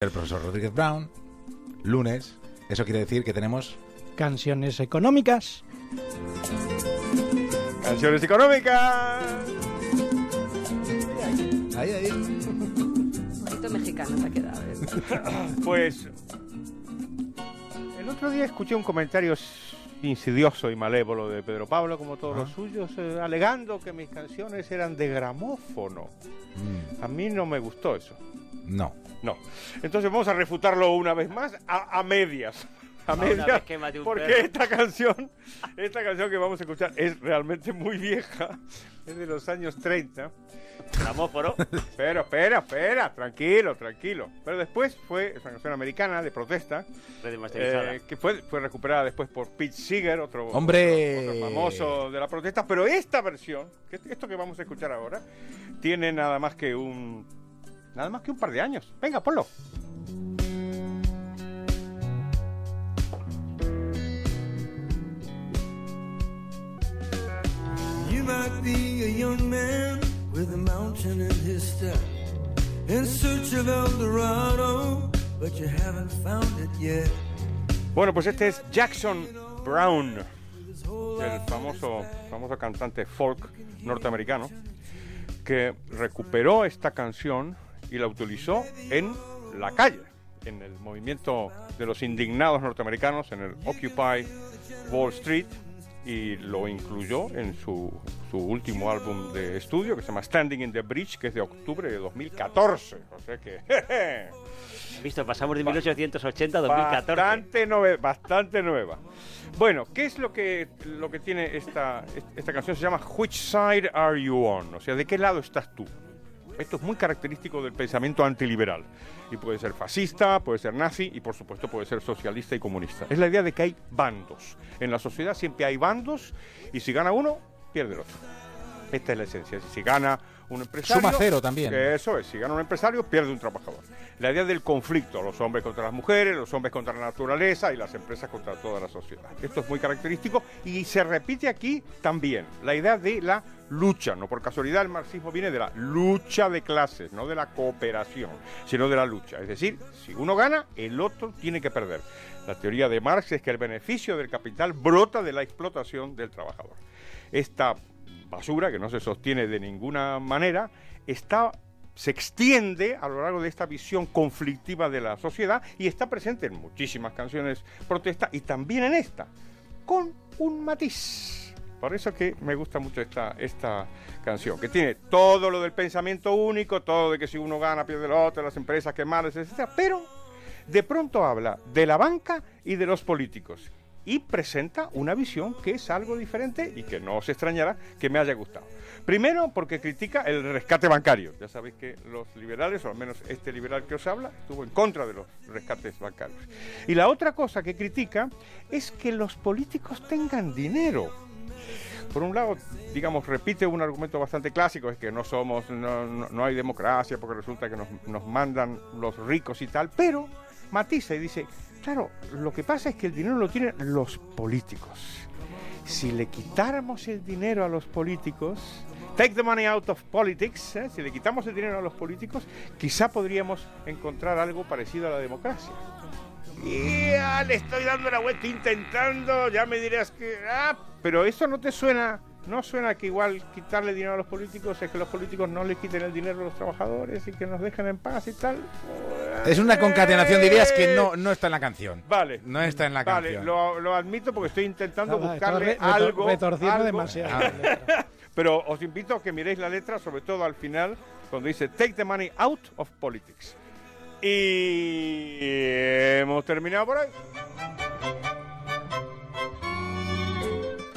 el profesor Rodríguez Brown, lunes. Eso quiere decir que tenemos Canciones económicas. Canciones económicas. Ahí, ahí. Bonito mexicano te ha quedado. ¿eh? Pues el otro día escuché un comentario insidioso y malévolo de Pedro Pablo, como todos Ah. los suyos, eh, alegando que mis canciones eran de gramófono. Mm, A mí no me gustó eso. No. No. Entonces vamos a refutarlo una vez más a, a medias. A Una medias. vez que mate un Porque perro. esta canción, esta canción que vamos a escuchar es realmente muy vieja. Es de los años 30. Gramófono. Pero espera, espera, tranquilo, tranquilo. Pero después fue esa canción americana de protesta, eh, que fue, fue recuperada después por Pete Seeger, otro, ¡Hombre! otro famoso de la protesta. Pero esta versión, que esto que vamos a escuchar ahora, tiene nada más que un nada más que un par de años. Venga, ponlo. You might be a young man with a mountain in his step, in search of El Dorado, but you haven't found it yet. Bueno, pues este es Jackson Brown, el famoso, famoso cantante folk norteamericano, que recuperó esta canción y la utilizó en la calle, en el movimiento de los indignados norteamericanos, en el Occupy Wall Street, y lo incluyó en su, su último álbum de estudio, que se llama Standing in the Bridge, que es de octubre de 2014. O sea que... Visto, pasamos de 1880 a 2014. Bastante, nove- bastante nueva. Bueno, ¿qué es lo que, lo que tiene esta, esta canción? Se llama Which Side Are You On? O sea, ¿de qué lado estás tú? Esto es muy característico del pensamiento antiliberal. Y puede ser fascista, puede ser nazi y por supuesto puede ser socialista y comunista. Es la idea de que hay bandos. En la sociedad siempre hay bandos y si gana uno, pierde el otro. Esta es la esencia. Si gana un empresario... Suma cero también. Eso es. Si gana un empresario, pierde un trabajador. La idea del conflicto, los hombres contra las mujeres, los hombres contra la naturaleza y las empresas contra toda la sociedad. Esto es muy característico y se repite aquí también. La idea de la lucha. No por casualidad el marxismo viene de la lucha de clases, no de la cooperación, sino de la lucha. Es decir, si uno gana, el otro tiene que perder. La teoría de Marx es que el beneficio del capital brota de la explotación del trabajador. Esta basura, que no se sostiene de ninguna manera, está, se extiende a lo largo de esta visión conflictiva de la sociedad y está presente en muchísimas canciones protesta y también en esta, con un matiz. Por eso que me gusta mucho esta, esta canción, que tiene todo lo del pensamiento único, todo de que si uno gana pierde el otro, las empresas que malas, etc. Pero de pronto habla de la banca y de los políticos y presenta una visión que es algo diferente y que no os extrañará que me haya gustado. Primero, porque critica el rescate bancario. Ya sabéis que los liberales, o al menos este liberal que os habla, estuvo en contra de los rescates bancarios. Y la otra cosa que critica es que los políticos tengan dinero. Por un lado, digamos, repite un argumento bastante clásico, es que no somos, no, no- no hay democracia porque resulta que nos, nos mandan los ricos y tal, pero matiza y dice, claro, lo que pasa es que el dinero lo tienen los políticos. Si le quitáramos el dinero a los políticos, take the money out of politics, ¿eh? si le quitamos el dinero a los políticos, quizá podríamos encontrar algo parecido a la democracia. Ya le estoy dando la vuelta intentando, ya me dirás que... Ah, pero eso no te suena, no suena que igual quitarle dinero a los políticos es que los políticos no le quiten el dinero a los trabajadores y que nos dejen en paz y tal. Es una concatenación de ideas que no, no está en la canción. Vale. No está en la Vale, canción. lo, lo admito porque estoy intentando Nada, buscarle algo, retorciendo algo- demasiado. Ah. Pero os invito a que miréis la letra, sobre todo al final, cuando dice Take the money out of politics. Y hemos terminado por hoy.